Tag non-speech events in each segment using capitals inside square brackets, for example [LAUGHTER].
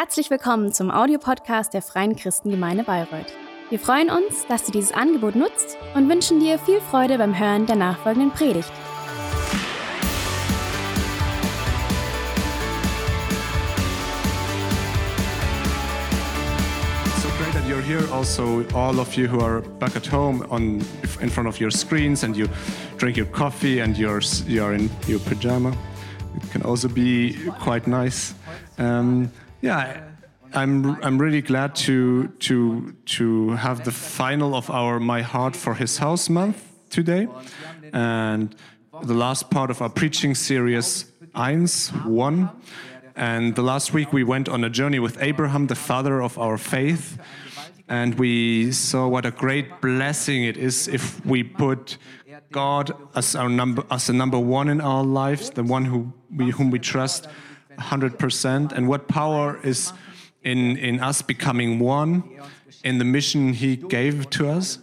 Herzlich willkommen zum Audiopodcast der Freien Christengemeinde Bayreuth. Wir freuen uns, dass du dieses Angebot nutzt und wünschen dir viel Freude beim Hören der nachfolgenden Predigt. So great that you're here. Also, all of you who are back at home on in front of your screens and you drink your coffee and you're you're in your pajama. It can also be quite nice. Um, yeah, I'm I'm really glad to to to have the final of our My Heart for His House month today, and the last part of our preaching series Eins One. And the last week we went on a journey with Abraham, the father of our faith, and we saw what a great blessing it is if we put God as our number as the number one in our lives, the one who we, whom we trust 100%, and what power is in in us becoming one in the mission He gave to us.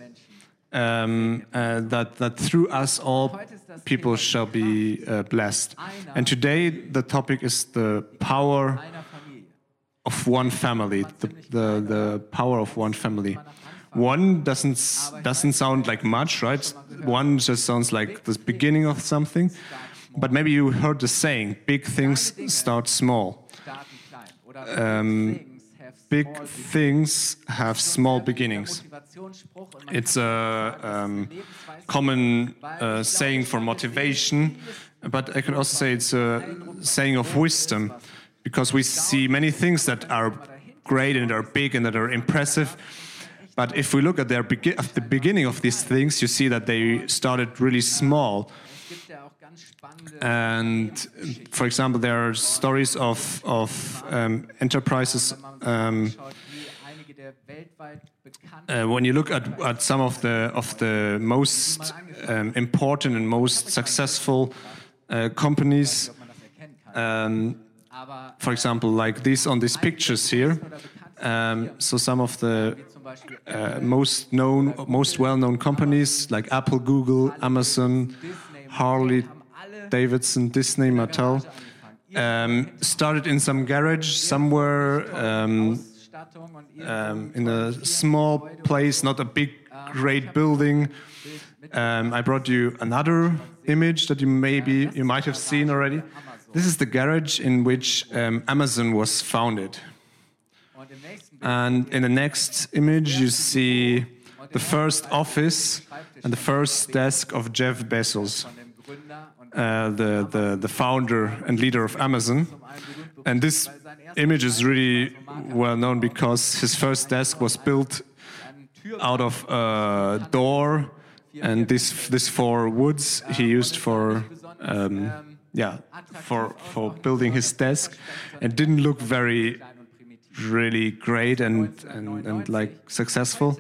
Um, uh, that that through us all people shall be uh, blessed. And today the topic is the power of one family, the, the, the power of one family. One doesn't doesn't sound like much, right? One just sounds like the beginning of something. But maybe you heard the saying, big things start small. Um, big things have small beginnings. It's a um, common uh, saying for motivation, but I can also say it's a saying of wisdom because we see many things that are great and are big and that are impressive. But if we look at, at the beginning of these things, you see that they started really small. And for example, there are stories of, of um, enterprises. Um, uh, when you look at, at some of the of the most um, important and most successful uh, companies, um, for example, like these on these pictures here. Um, so some of the uh, most known, most well-known companies like Apple, Google, Amazon, Harley, Davidson, Disney, Mattel, um, started in some garage somewhere um, um, in a small place, not a big, great building. Um, I brought you another image that you maybe you might have seen already. This is the garage in which um, Amazon was founded. And in the next image, you see the first office and the first desk of Jeff Bezos, uh, the, the, the founder and leader of Amazon. And this image is really well known because his first desk was built out of a door, and this this four woods he used for um, yeah for for building his desk, and didn't look very really great and and, and like successful.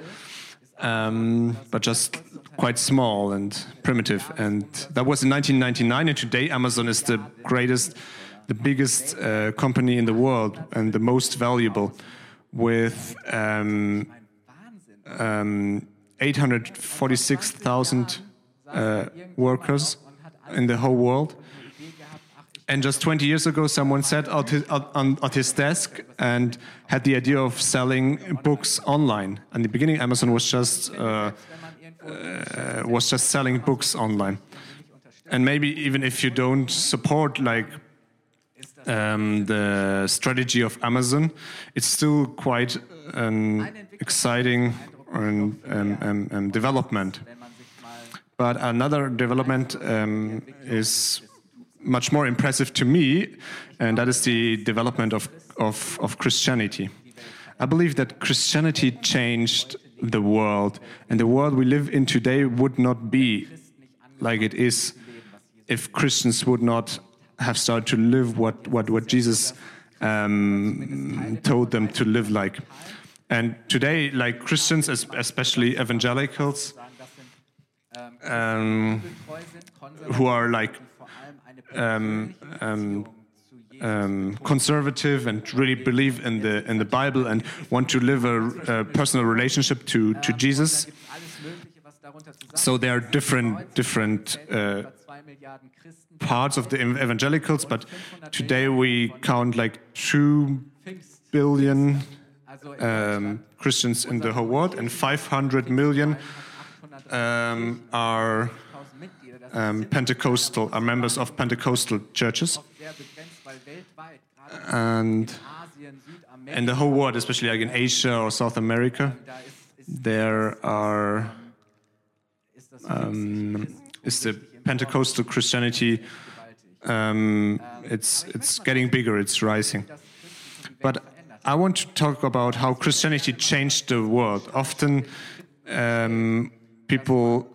Um, but just quite small and primitive. And that was in 1999. And today, Amazon is the greatest the biggest uh, company in the world and the most valuable, with um, um, 846,000 uh, workers in the whole world. And just 20 years ago, someone sat at his, on, at his desk and had the idea of selling books online. In the beginning, Amazon was just uh, uh, was just selling books online. And maybe even if you don't support like um, the strategy of Amazon, it's still quite an exciting um, um, development. But another development um, is much more impressive to me, and that is the development of, of, of Christianity. I believe that Christianity changed the world, and the world we live in today would not be like it is if Christians would not have started to live what, what, what Jesus um, told them to live like. And today, like Christians, especially evangelicals, um, who are like um, um, um, conservative and really believe in the in the Bible and want to live a, a personal relationship to to Jesus. So there are different different uh, parts of the evangelicals, but today we count like two billion um, Christians in the whole world, and 500 million um, are um, Pentecostal, are members of Pentecostal churches, and in the whole world, especially like in Asia or South America, there are um, is the Pentecostal Christianity. Um, it's it's getting bigger. It's rising. But I want to talk about how Christianity changed the world. Often, um, people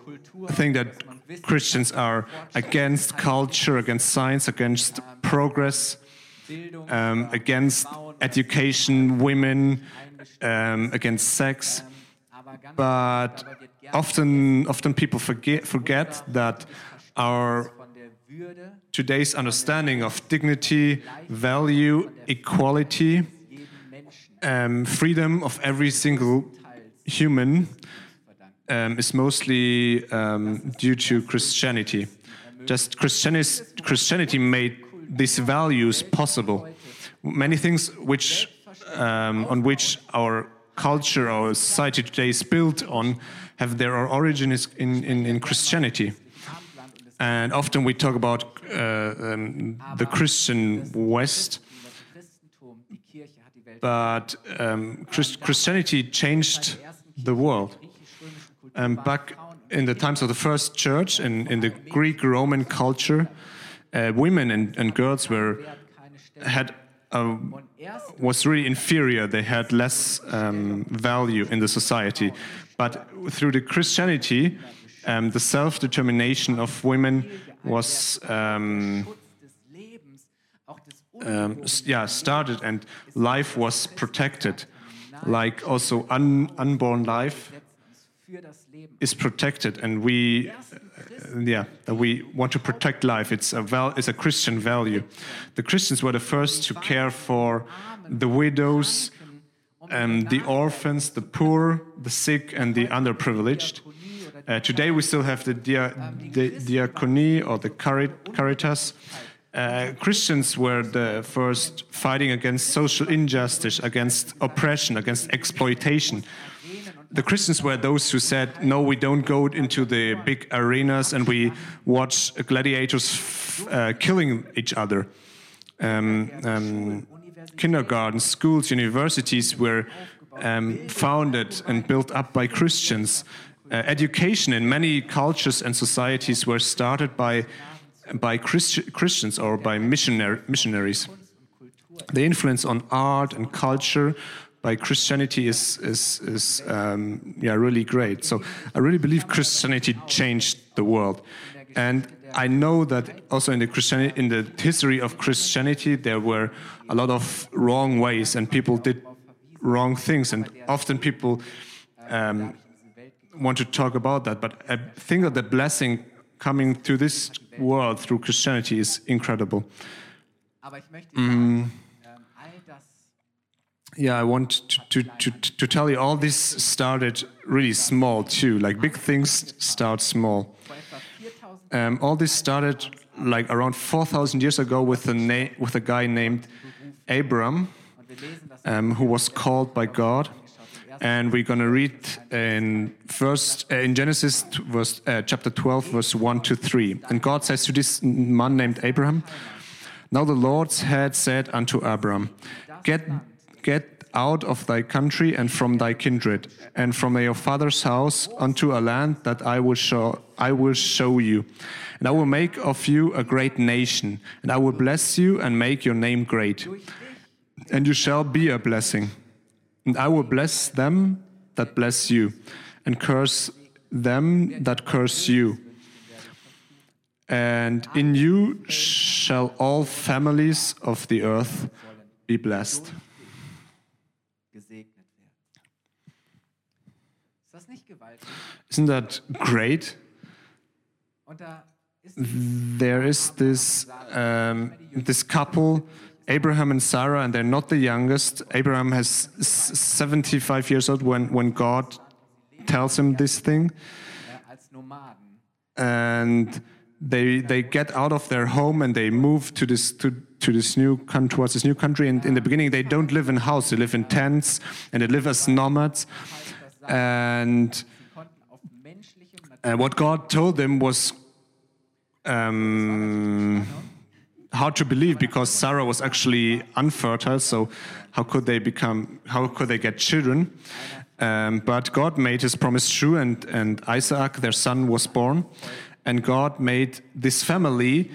think that Christians are against culture, against science, against progress, um, against education, women, um, against sex. But often, often people forget, forget that our today's understanding of dignity, value, equality, um, freedom of every single human um, is mostly um, due to Christianity. Just Christianity, made these values possible. Many things which um, on which our culture, our society today is built on, have their origin in, in, in Christianity. And often we talk about uh, um, the Christian West, but um, Christ Christianity changed the world. Um, back in the times of the first church, in, in the Greek Roman culture, uh, women and, and girls were had uh, was really inferior. They had less um, value in the society. But through the Christianity, um, the self-determination of women was um, um, yeah started, and life was protected. Like also un unborn life is protected, and we yeah we want to protect life. It's a val- it's a Christian value. The Christians were the first to care for the widows, um, the orphans, the poor, the sick, and the underprivileged. Uh, today we still have the, dia- the Diakonie or the cari- caritas. Uh, Christians were the first fighting against social injustice, against oppression, against exploitation. The Christians were those who said, "No, we don't go into the big arenas and we watch gladiators uh, killing each other." Um, um, kindergartens, schools, universities were um, founded and built up by Christians. Uh, education in many cultures and societies were started by by Christi- Christians or by missionaries. The influence on art and culture by Christianity is is is um, yeah really great. So I really believe Christianity changed the world, and I know that also in the Christianity in the history of Christianity there were a lot of wrong ways and people did wrong things, and often people. Um, want to talk about that, but I think that the blessing coming to this world through Christianity is incredible. Aber Yeah, I want to, to, to, to tell you all this started really small too. Like big things start small. vor etwa 4000 Um, all this started like around 4,000 years ago with a, with a guy named Abram, um, who was called by God. And we're going to read in first uh, in Genesis verse, uh, chapter 12, verse 1 to 3. And God says to this man named Abraham, Now the Lord had said unto Abram, Get, get out of thy country and from thy kindred, and from your father's house unto a land that I will show, I will show you. And I will make of you a great nation, and I will bless you and make your name great. And you shall be a blessing. And I will bless them that bless you, and curse them that curse you. And in you shall all families of the earth be blessed. Isn't that great? Und da ist There is this um, this couple, Abraham and Sarah, and they're not the youngest. Abraham has 75 years old when when God tells him this thing, and they they get out of their home and they move to this to to this new country towards this new country. And in the beginning they don't live in house. They live in tents and they live as nomads. And uh, what God told them was um, hard to believe because Sarah was actually unfertile. So how could they become? How could they get children? Um, but God made His promise true, and and Isaac, their son, was born, and God made this family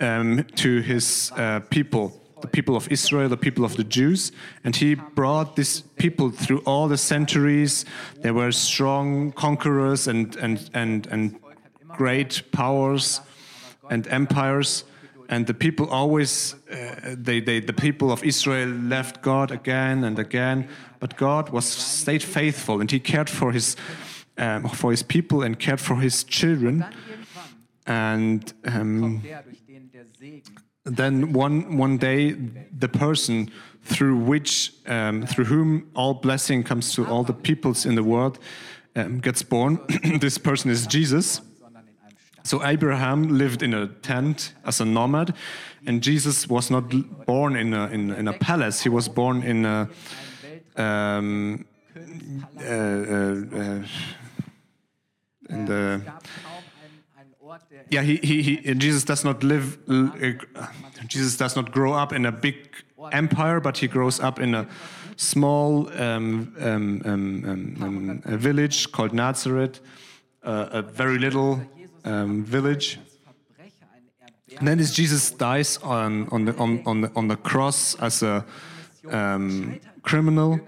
um, to His uh, people. The people of Israel, the people of the Jews, and he brought these people through all the centuries. They were strong conquerors and and and and great powers and empires and the people always uh, they, they the people of israel left god again and again but god was stayed faithful and he cared for his um, for his people and cared for his children and um, then one one day the person through which um, through whom all blessing comes to all the peoples in the world um, gets born [CLEARS THROAT] this person is jesus so Abraham lived in a tent as a nomad, and Jesus was not born in a, in, in a palace. He was born in a um, uh, uh, uh, in the yeah. He, he, he Jesus does not live. uh, Jesus does not grow up in a big empire, but he grows up in a small um, um, um, um, um, a village called Nazareth, uh, a very little um, village. als Verbrecher, ein Erbär And then this Jesus dies on, on, the, on, on, the, on the cross as a um, criminal,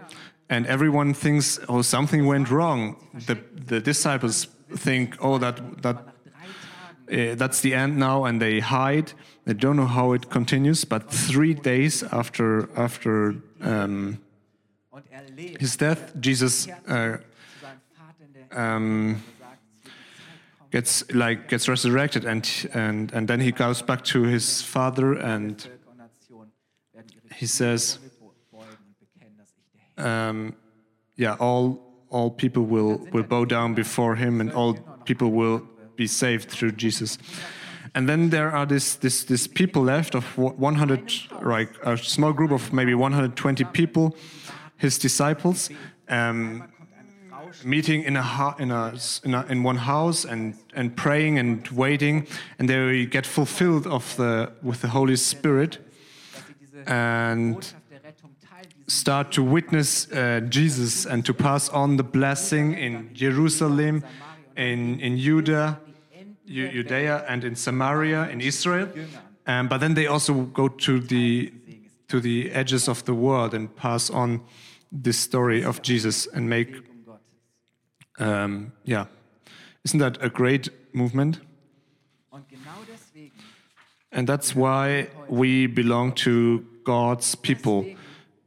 and everyone thinks, oh, something went wrong. The, the disciples think, oh, that, that, uh, that's the end now, and they hide. They don't know how it continues, but three days after, after um, his death, Jesus uh, um, gets like gets resurrected, and and and then he goes back to his father, and he says. Um, yeah, all all people will will bow down before him, and all people will be saved through Jesus. And then there are this this this people left of 100, like a small group of maybe 120 people, his disciples, um, meeting in a, in a in a in one house and and praying and waiting, and they get fulfilled of the with the Holy Spirit and start to witness uh, Jesus and to pass on the blessing in Jerusalem, in, in Judah, Judea, and in Samaria, in Israel. Um, but then they also go to the, to the edges of the world and pass on this story of Jesus and make, um yeah. Isn't that a great movement? And that's why we belong to God's people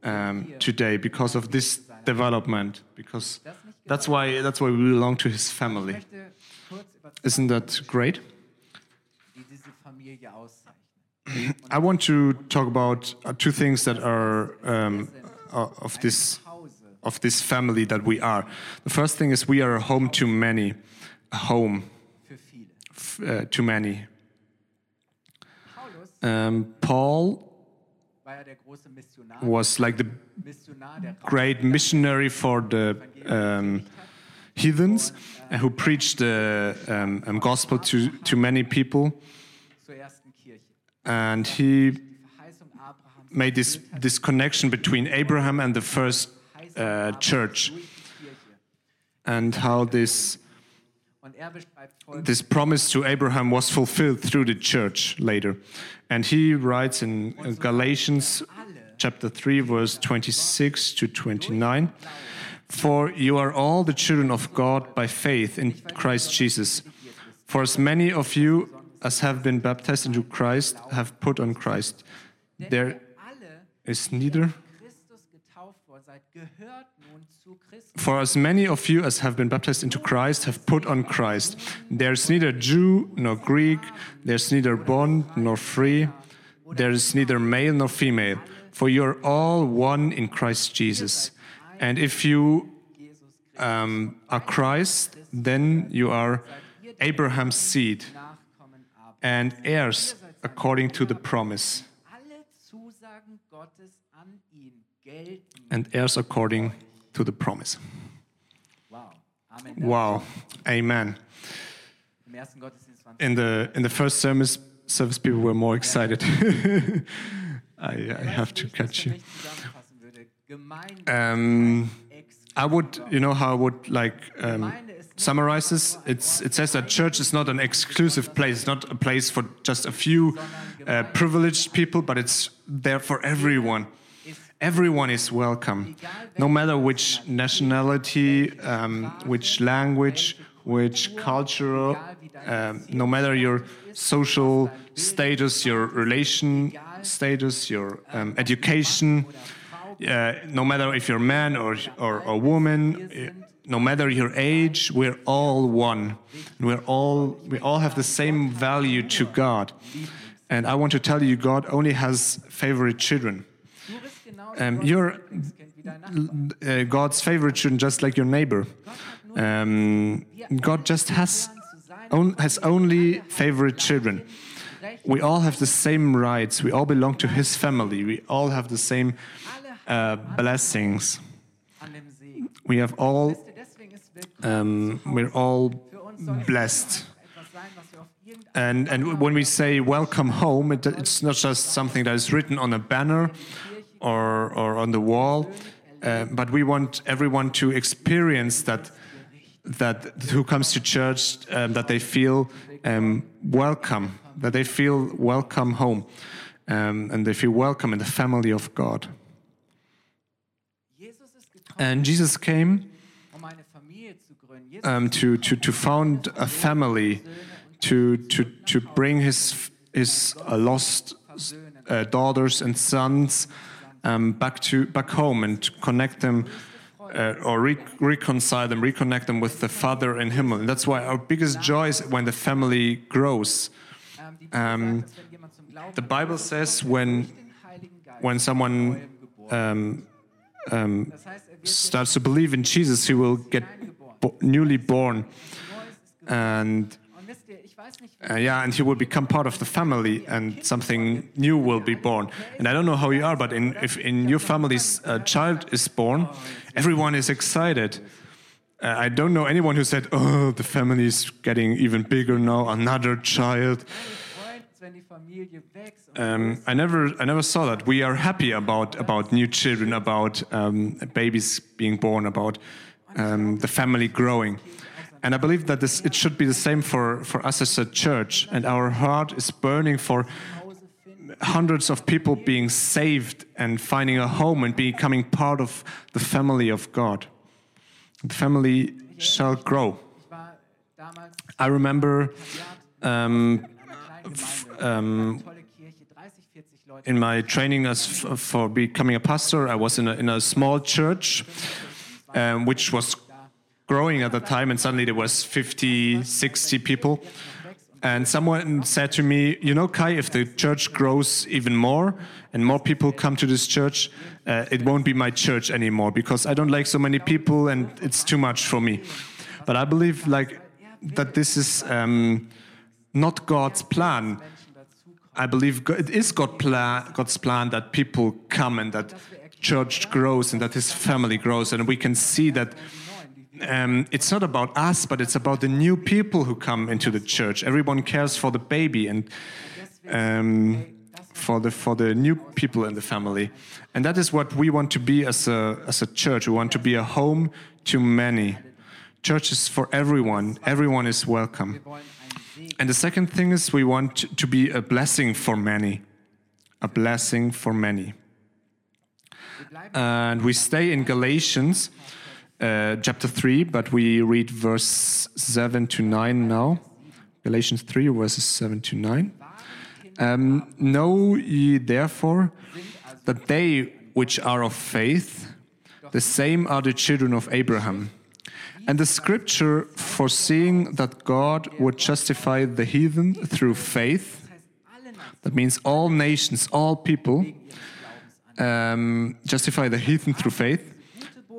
um, today because of this development. Because that's why that's why we belong to His family. Isn't that great? I want to talk about uh, two things that are um, uh, of this of this family that we are. The first thing is we are a home to many, a home uh, to many. Um, Paul was like the Missionar, der raus great missionary for the um, heathens uh, who preached the um, um, gospel to, to many people. zur ersten Kirche. And he Die Verheißung Abrahams made this, this connection between Abraham and the first uh, church, durch die Kirche. and how this, this promise to Abraham was fulfilled through the church later. And he writes in uh, Galatians chapter 3, verse 26 to 29 For you are all the children of God by faith in Christ Jesus. For as many of you as have been baptized into Christ have put on Christ. There is neither. For as many of you as have been baptized into Christ have put on Christ. There's neither Jew nor Greek, there's neither bond nor free, there is neither male nor female, for you're all one in Christ Jesus. And if you um, are Christ, then you are Abraham's seed and heirs according to the promise. Alle Zusagen Gottes an ihn gelten. And heirs according to the promise. Wow. Amen. Wow. Amen. Im ersten Gottesdienst waren In the in the first service, service people were more excited. [LAUGHS] I, I have to Wenn ich das catch you. mich zusammenfassen würde. Gemeinde Um, I would, you know, how I would like um, summarize this. It's it says that church is not an exclusive place, it's not a place for just a few uh, privileged people, but it's there for everyone. Everyone is welcome, no matter which nationality, um, which language, which cultural, um, no matter your social status, your relation status, your um, education, uh, no matter if you're a man or, or a woman, uh, no matter your age, we're all one. We're all, we all have the same value to God. And I want to tell you, God only has favorite children. Um, Nachbar. uh, God's favorite children, just like your neighbor. Um, God just has, on, has only favorite children. We all have the same rights. We all belong to His family. We all have the same uh, blessings. We have all, um, we're all blessed. And, and when we say welcome home, it, it's not just something that is written on a banner or, or on the wall, uh, but we want everyone to experience that, that who comes to church, um, that they feel um, welcome, that they feel welcome home, um, and they feel welcome in the family of God. And Jesus came um, to, to, to found a family, to, to, to bring his, his uh, lost uh, daughters and sons um, back, to, back home and connect them uh, or re- reconcile them, reconnect them with the Father in Himmel. And that's why our biggest joy is when the family grows. Um, The Bible says when, when someone um, um, starts to believe in Jesus, he will get bo- newly born. And Uh, yeah, and he will become part of the family, and something new will be born. And I don't know how you are, but in, if in your family's uh, child is born, everyone is excited. Uh, I don't know anyone who said, "Oh, the family is getting even bigger now. Another child." Um, I never, I never saw that. We are happy about about new children, about um, babies being born, about um, the family growing. And I believe that this, it should be the same for, for us as a church. And our heart is burning for hundreds of people being saved and finding a home and becoming part of the family of God. The family shall grow. I remember um, um, eine tolle Kirche, 30, 40 Leute. in my training as for becoming a pastor, I was in a, in a small church, um, which was growing at the time, and suddenly there was 50, 60 people. And someone said to me, "You know, Kai, if the church grows even more and more people come to this church, uh, it won't be my church anymore because I don't like so many people and it's too much for me." But I believe like that this is um, not God's plan. I believe it is God's plan that people come and that church grows and that His family grows, and we can see that um, it's not about us, but it's about the new people who come into the church. Everyone cares for the baby and um, for the for the new people in the family, and that is what we want to be as a as a church. We want to be a home to many. Church is for everyone. Everyone is welcome. And the second thing is we want to be a blessing for many. A blessing for many. And we stay in Galatians uh, chapter 3, but we read verse 7 to 9 now. Galatians 3, verses 7 to 9. Um, know ye therefore that they which are of faith, the same are the children of Abraham. And the scripture foreseeing that God would justify the heathen through faith, that means all nations, all people, um, justify the heathen through faith,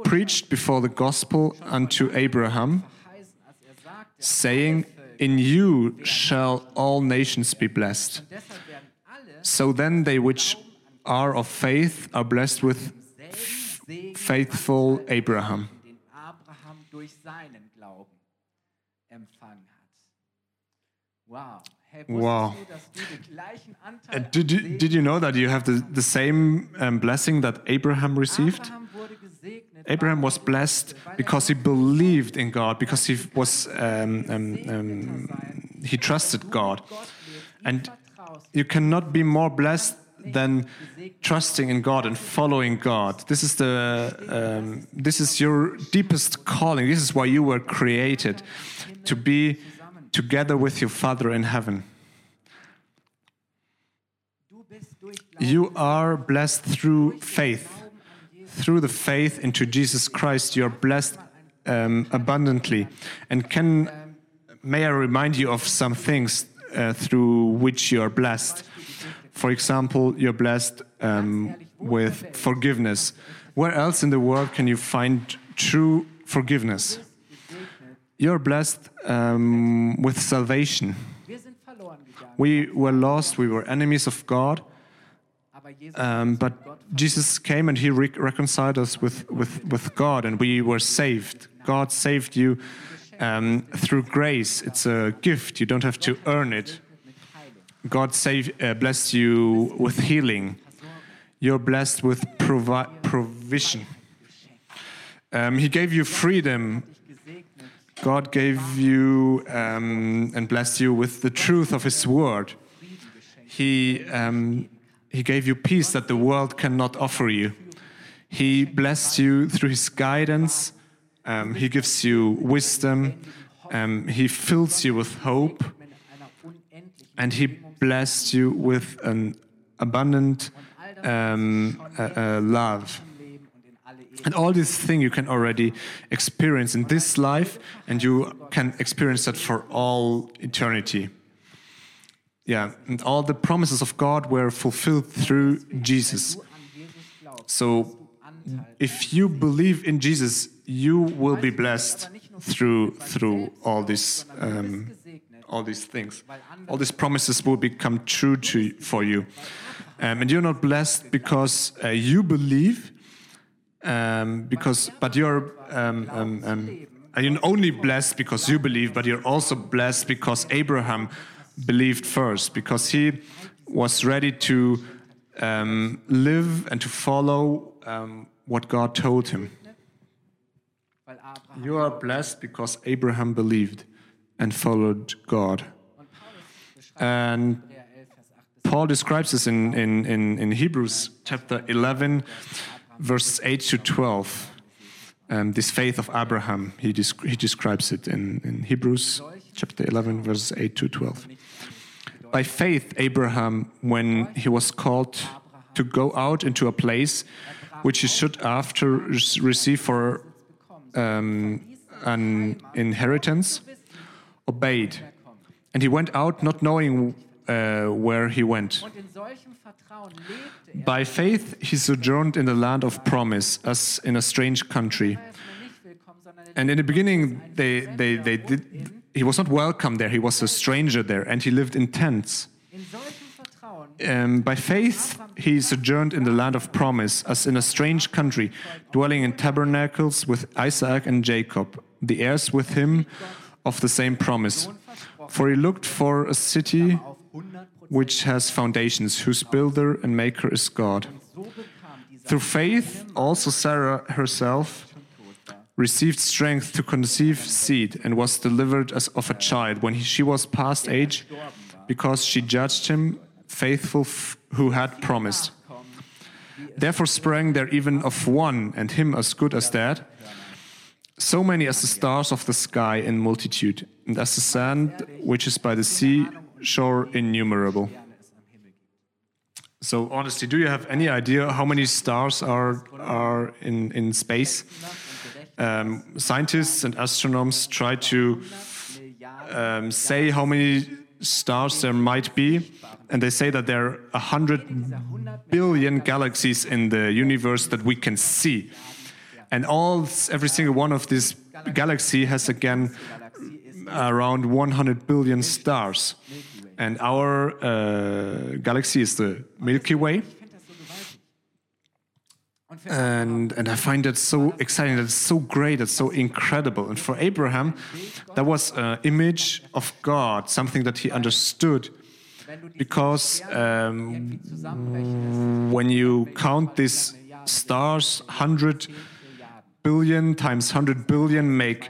preached before the gospel unto Abraham, Heißen, als sagt, saying, In you shall all nations be blessed. Deshalb werden alle So then they which are of faith are blessed with faithful Abraham. den Abraham durch seinen Glauben empfangen hat. Wow. Wow. du, dass du den gleichen Uh, did, you, did you know that you have the, the same um, blessing that Abraham received? Abraham was blessed because he believed in God, because he was um, um, um, he trusted God. And you cannot be more blessed than trusting in God and following God. This is the um, this is your deepest calling. This is why you were created to be together with your Father in heaven. You are blessed through faith. Through the faith into Jesus Christ, you are blessed um, abundantly. And can may I remind you of some things uh, through which you are blessed? For example, you're blessed um, with forgiveness. Where else in the world can you find true forgiveness? You're blessed um, with salvation. We were lost, we were enemies of God. Um, but Jesus came and he re- reconciled us with, with, with God, and we were saved. God saved you um, through grace. It's a gift, you don't have to earn it. God save, uh, blessed you with healing. You're blessed with provi- provision. Um, he gave you freedom. God gave you um, and blessed you with the truth of His word. He, um, he gave you peace that the world cannot offer you. He blessed you through His guidance. Um, he gives you wisdom. Um, he fills you with hope. And He blessed you with an abundant um, uh, uh, love. And all these things you can already experience in this life, and you can experience that for all eternity. Yeah, and all the promises of God were fulfilled through Jesus. So if you believe in Jesus, you will be blessed through through all these um, all these things. All these promises will become true to for you, um, and you're not blessed because uh, you believe, um, because but you're um, um, um, you're only blessed because you believe, but you're also blessed because Abraham believed first, because he was ready to um, live and to follow um, what God told him. You are blessed because Abraham believed and followed God. And Hebräer 11, Vers 8 bis Paul describes this in, in, in, in Hebrews chapter 11, verses 8 to 12. Um, this faith of Abraham, he, desc- he describes it in, in Hebrews chapter 11, verses 8 to 12. By faith, Abraham, when he was called to go out into a place which he should after receive for um, an inheritance, obeyed. And he went out not knowing uh, where he went. Und in solchem Vertrauen lebte er, By faith, he sojourned in the land of promise, as in a strange country. ist mir nicht willkommen, sondern And in the beginning, they, they, they did, he was not welcome there. He was a stranger there, and he lived in tents. in solchem Vertrauen Um, by faith, he sojourned in the land of promise, as in a strange country, dwelling in tabernacles with Isaac and Jacob, the heirs with him of the same promise. For he looked for a city auf 100 which has foundations, whose builder and maker is God. Through faith, also Sarah herself received strength to conceive seed and was delivered as of a child when she was past age, because she judged him faithful who had promised. Therefore sprang there even of one, and him as good as that, so many as the stars of the sky in multitude, and as the sand which is by the sea shore innumerable. So honestly, do you have any idea how many stars are are in in space? Um, scientists and astronomers try to um, say how many stars there might be, and they say that there are a hundred billion galaxies in the universe that we can see, and all every single one of these galaxy has again around 100 billion stars. And our uh, galaxy is the Milky Way. And, and I find that so exciting, that's so great, that's so incredible. And for Abraham, that was an image of God, something that he understood. Because um, when you count these stars, 100 billion times 100 billion make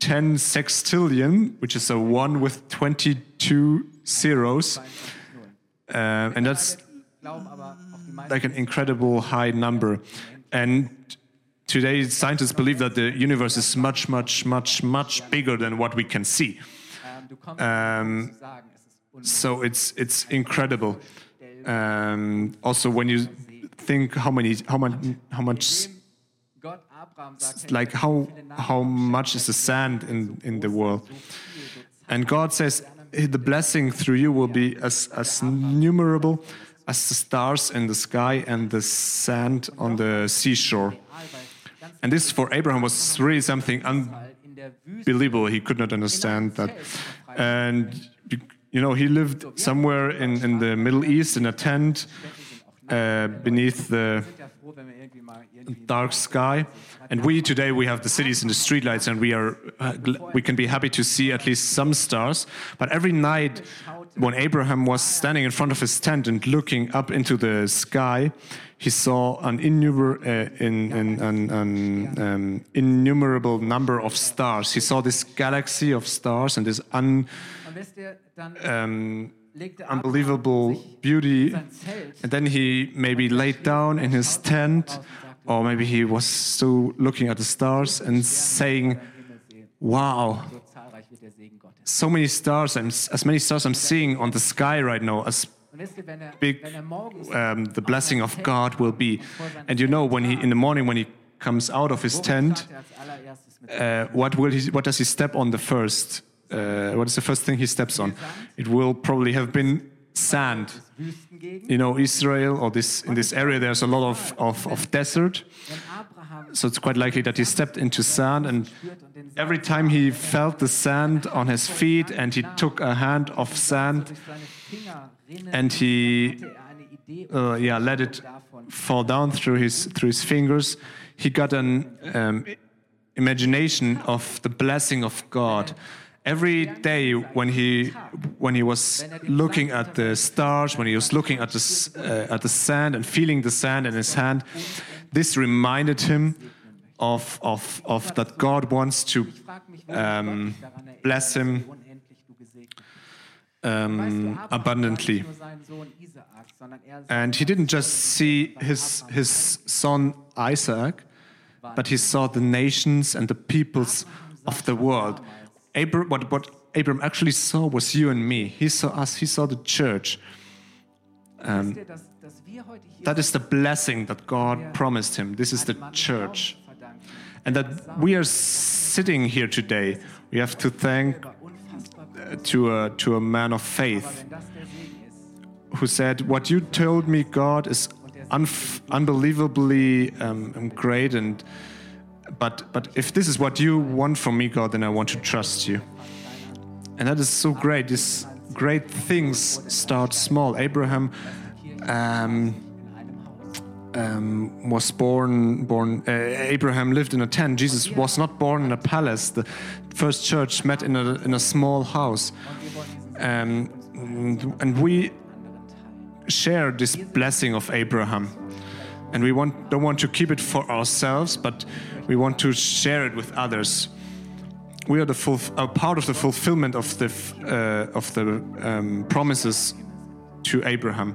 10 sextillion, which is a 1 with 22 zeros. Uh, and that's like an incredible high number. And today, scientists believe that the universe is much, much, much, much bigger than what we can see. Um. So it's it's incredible. Um, also, when you think how many, how much, how much, Gott Abraham sagt, hey, like how how much is the sand in in the world, and God says the blessing through you will be as as numerable as the stars in the sky and the sand on the seashore. And this for Abraham was really something weil in der Wüste unbelievable. He could not understand that. And, you- you know, he lived somewhere in, in the Middle East in a tent uh, beneath the sind ja froh, wenn wir irgendwie mal irgendwie dark sky. And we today we have the cities and the streetlights, and we are uh, we can be happy to see at least some stars. But every night, when Abraham was standing in front of his tent and looking up into the sky, he saw an innumerable, uh, in, in, an, an um, innumerable number of stars. He saw this galaxy of stars and this un, um, unbelievable beauty. And then he maybe laid down in his tent, or maybe he was still looking at the stars and saying. Wow, So many stars, I'm, as many stars I'm seeing on the sky right now, as big um, the blessing of God will be. And you know, when he in the morning when he comes out of his tent, uh, what will he? What does he step on the first? Uh, what is the first thing he steps on? It will probably have been sand. You know, Israel or this in this area, there's a lot of, of, of desert. So it's quite likely that he stepped into sand, and spürt und den every time he felt the sand on his feet and he took a hand of sand durch seine Finger rinnen, and he er uh, yeah, let it fall down through his, through his fingers, he got an um, imagination of the blessing of God. Every day when he, when he was looking at the stars, when he was looking at the, uh, at the sand and feeling the sand in his hand, this reminded him of, of, of that God wants to erinnert, bless him um, abundantly. And he didn't just see his, his son Isaac, but he saw the nations and the peoples of the world. Abra- what, what Abram actually saw was you and me. He saw us, he saw the church. Wisst ihr, dass, dass wir heute hier That is the blessing that God promised him. This is the church. And that we are sitting here today, we have to thank gut. to a, to a man of faith Wenn das der Segen ist, who said, What you told me, God, is unf- unbelievably um, um, great. And but but if this is what you want from me, God, then I want to trust you. And that is so great. These great things start small. Abraham um, um, was born. Born. Uh, Abraham lived in a tent. Jesus was not born in a palace. The first church met in a in a small house. Um, and we share this blessing of Abraham. And we want, don't want to keep it for ourselves, but we want to share it with others. We are the full, a part of the fulfillment of the, uh, of the um, promises to Abraham.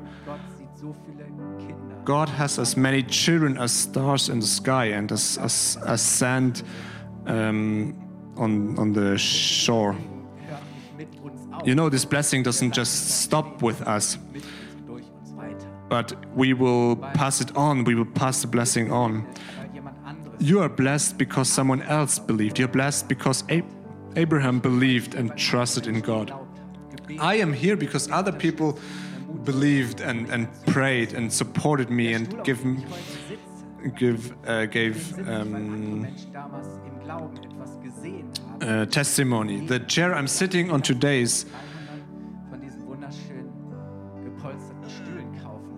God has as many children as stars in the sky and as, as, as sand um, on, on the shore. You know, this blessing doesn't just stop with us. But we will pass it on. We will pass the blessing on. You are blessed because someone else believed. You're blessed because Ab- Abraham believed and trusted in God. I am here because other people believed and, and prayed and supported me and give, give uh, gave um, uh, testimony. The chair I'm sitting on today is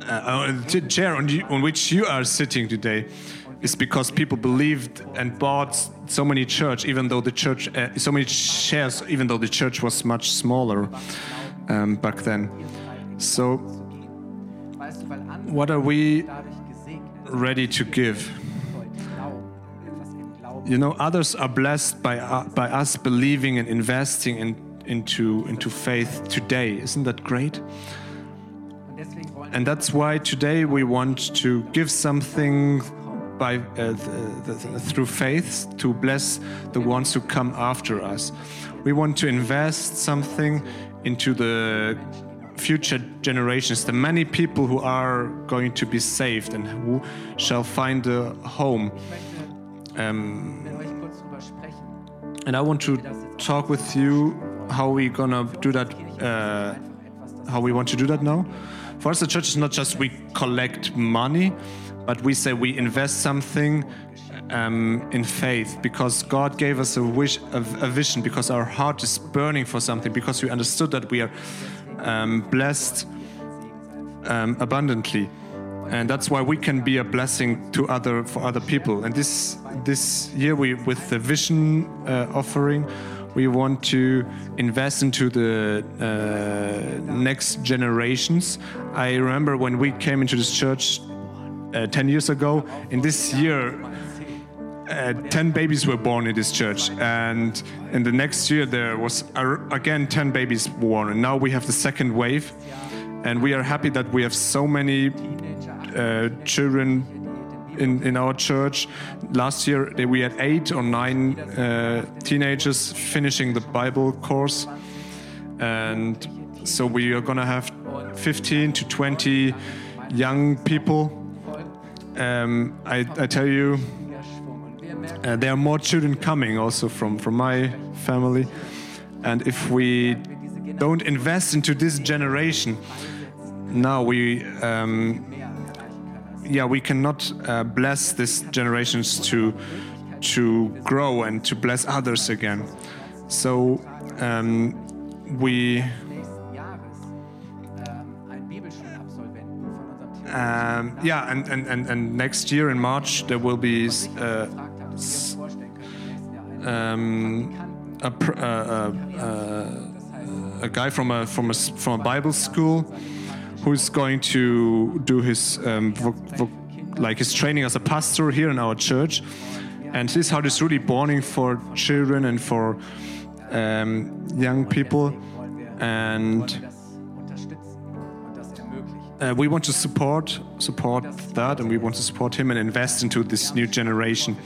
uh, uh, the chair on, you, on which you are sitting today is because people believed and bought so many church, even though the church, uh, so many shares, even though the church was much smaller um, back then. So, what are we ready to give? You know, others are blessed by uh, by us believing and investing in, into into faith today. Isn't that great? And that's why today we want to give something by uh, th- through faith to bless the ones who come after us. We want to invest something into the future generations, the many people who are going to be saved and who shall find a home. Um, and I want to talk with you how we're gonna do that. Uh, how we want to do that now. For us, the church is not just we collect money, but we say we invest something um, in faith because God gave us a wish, a, a vision, because our heart is burning for something, because we understood that we are um, blessed um, abundantly, and that's why we can be a blessing to other for other people. And this this year, we with the vision uh, offering, we want to invest into the uh, next generations. I remember when we came into this church uh, 10 years ago. In this year, uh, 10 babies were born in this church and in the next year there was again 10 babies born and now we have the second wave and we are happy that we have so many uh, children in, in our church last year we had eight or nine uh, teenagers finishing the bible course and so we are going to have 15 to 20 young people um, I, I tell you uh, there are more children coming also from, from my family. And if we don't invest into this generation, now we, um. Yeah, we cannot uh, bless these generations to, to grow and to bless others again. So um, we, um, yeah, and, and, and, and next year in March there will be uh, um, a, pr- uh, uh, uh, a guy from a from a from a Bible school who's going to do his um, like his training as a pastor here in our church, and his heart is really burning for children and for um, young people, and uh, we want to support support that, and we want to support him and invest into this new generation.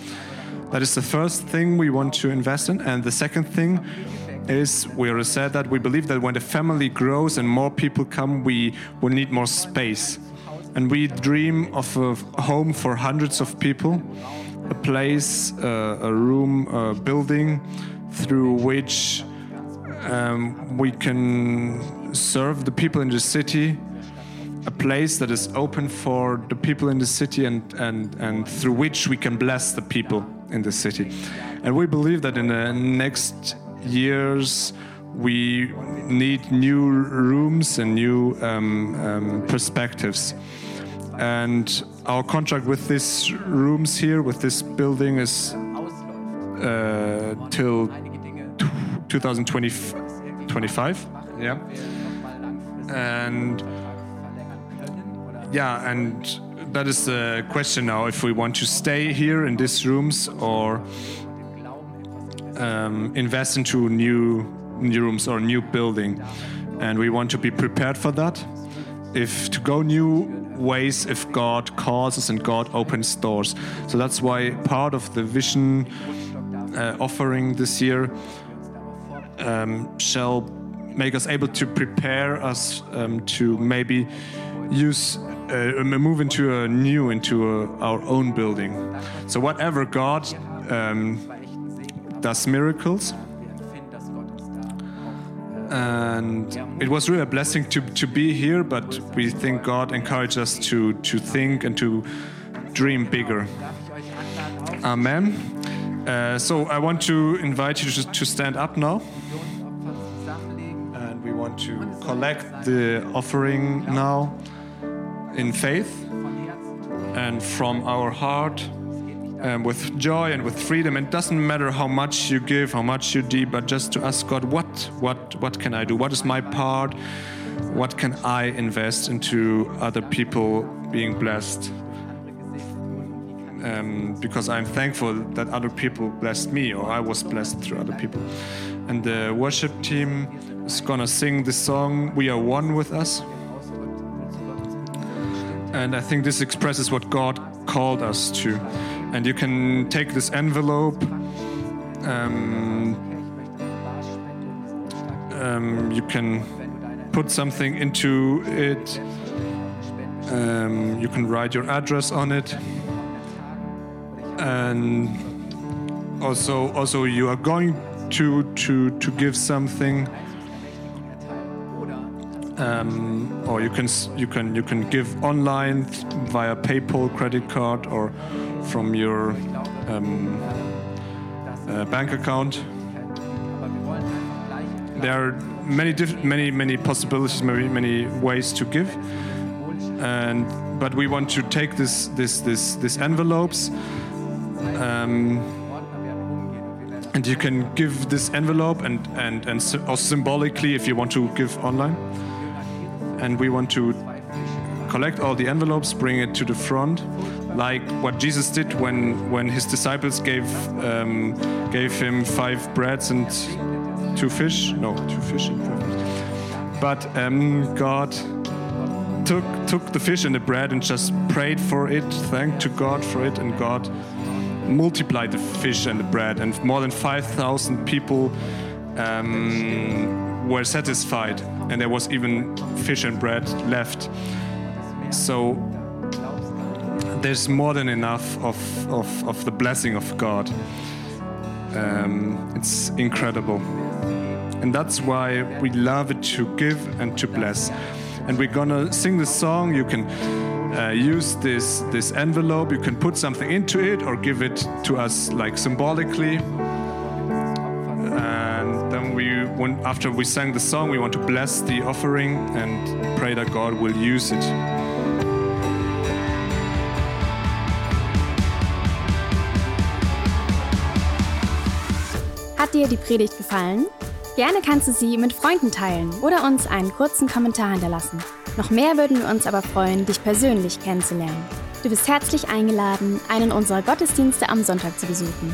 That is the first thing we want to invest in, and the second thing is we already said that we believe that when the family grows and more people come, we will need more space, and we dream of a home for hundreds of people, a place, uh, a room, a building, through which um, we can serve the people in the city a place that is open for the people in the city and, and, and through which we can bless the people in the city. And we believe that in the next years we need new rooms and new um, um, perspectives. And our contract with these rooms here, with this building, is uh, till Einige Dinge 2025. Yeah. And Yeah, and that is the question now if we want to stay here in these rooms or um, invest into new, new rooms or new building. And we want to be prepared for that. If to go new ways, if God calls us and God opens doors. So that's why part of the vision uh, offering this year um, shall make us able to prepare us um, to maybe use uh, move into a new into a, our own building so whatever god um, does miracles and it was really a blessing to, to be here but we think god encouraged us to to think and to dream bigger. Amen. Uh, so I want to invite you to, to stand up now. And we want to collect the offering now in faith and from our heart um, with joy and with freedom. It doesn't matter how much you give, how much you do, but just to ask God, what, what, what can I do? What is my part? What can I invest into other people being blessed? Um, because I'm thankful that other people blessed me, or I was blessed through other people. And the worship team is gonna sing the song "We Are One with Us," and I think this expresses what God called us to. And you can take this envelope. Um, um, you can put something into it. Um, you can write your address on it, and also also you are going to to to give something. Um, or you can you can you can give online via PayPal, credit card, or from your um, uh, bank account. There are many many many possibilities, many many ways to give, and but we want to take this this this this envelopes. Um, and you can give this envelope and and and or symbolically if you want to give online and we want to collect all the envelopes bring it to the front like what jesus did when when his disciples gave um, gave him five breads and two fish. No two fish five but um, god took took the fish and the bread and just prayed for it thanked to god for it and god multiplied the fish and the bread and more than 5000 people um, were satisfied and there was even fish and bread left so there's more than enough of, of, of the blessing of God. Um, it's incredible. And that's why we love it to give and to bless. And we're gonna sing the song. You can uh, use this, this envelope, you can put something into it or give it to us like symbolically. When, after we sang the song, we want to bless the offering and pray that God will use it. Hat dir die Predigt gefallen? Gerne kannst du sie mit Freunden teilen oder uns einen kurzen Kommentar hinterlassen. Noch mehr würden wir uns aber freuen, dich persönlich kennenzulernen. Du bist herzlich eingeladen, einen unserer Gottesdienste am Sonntag zu besuchen.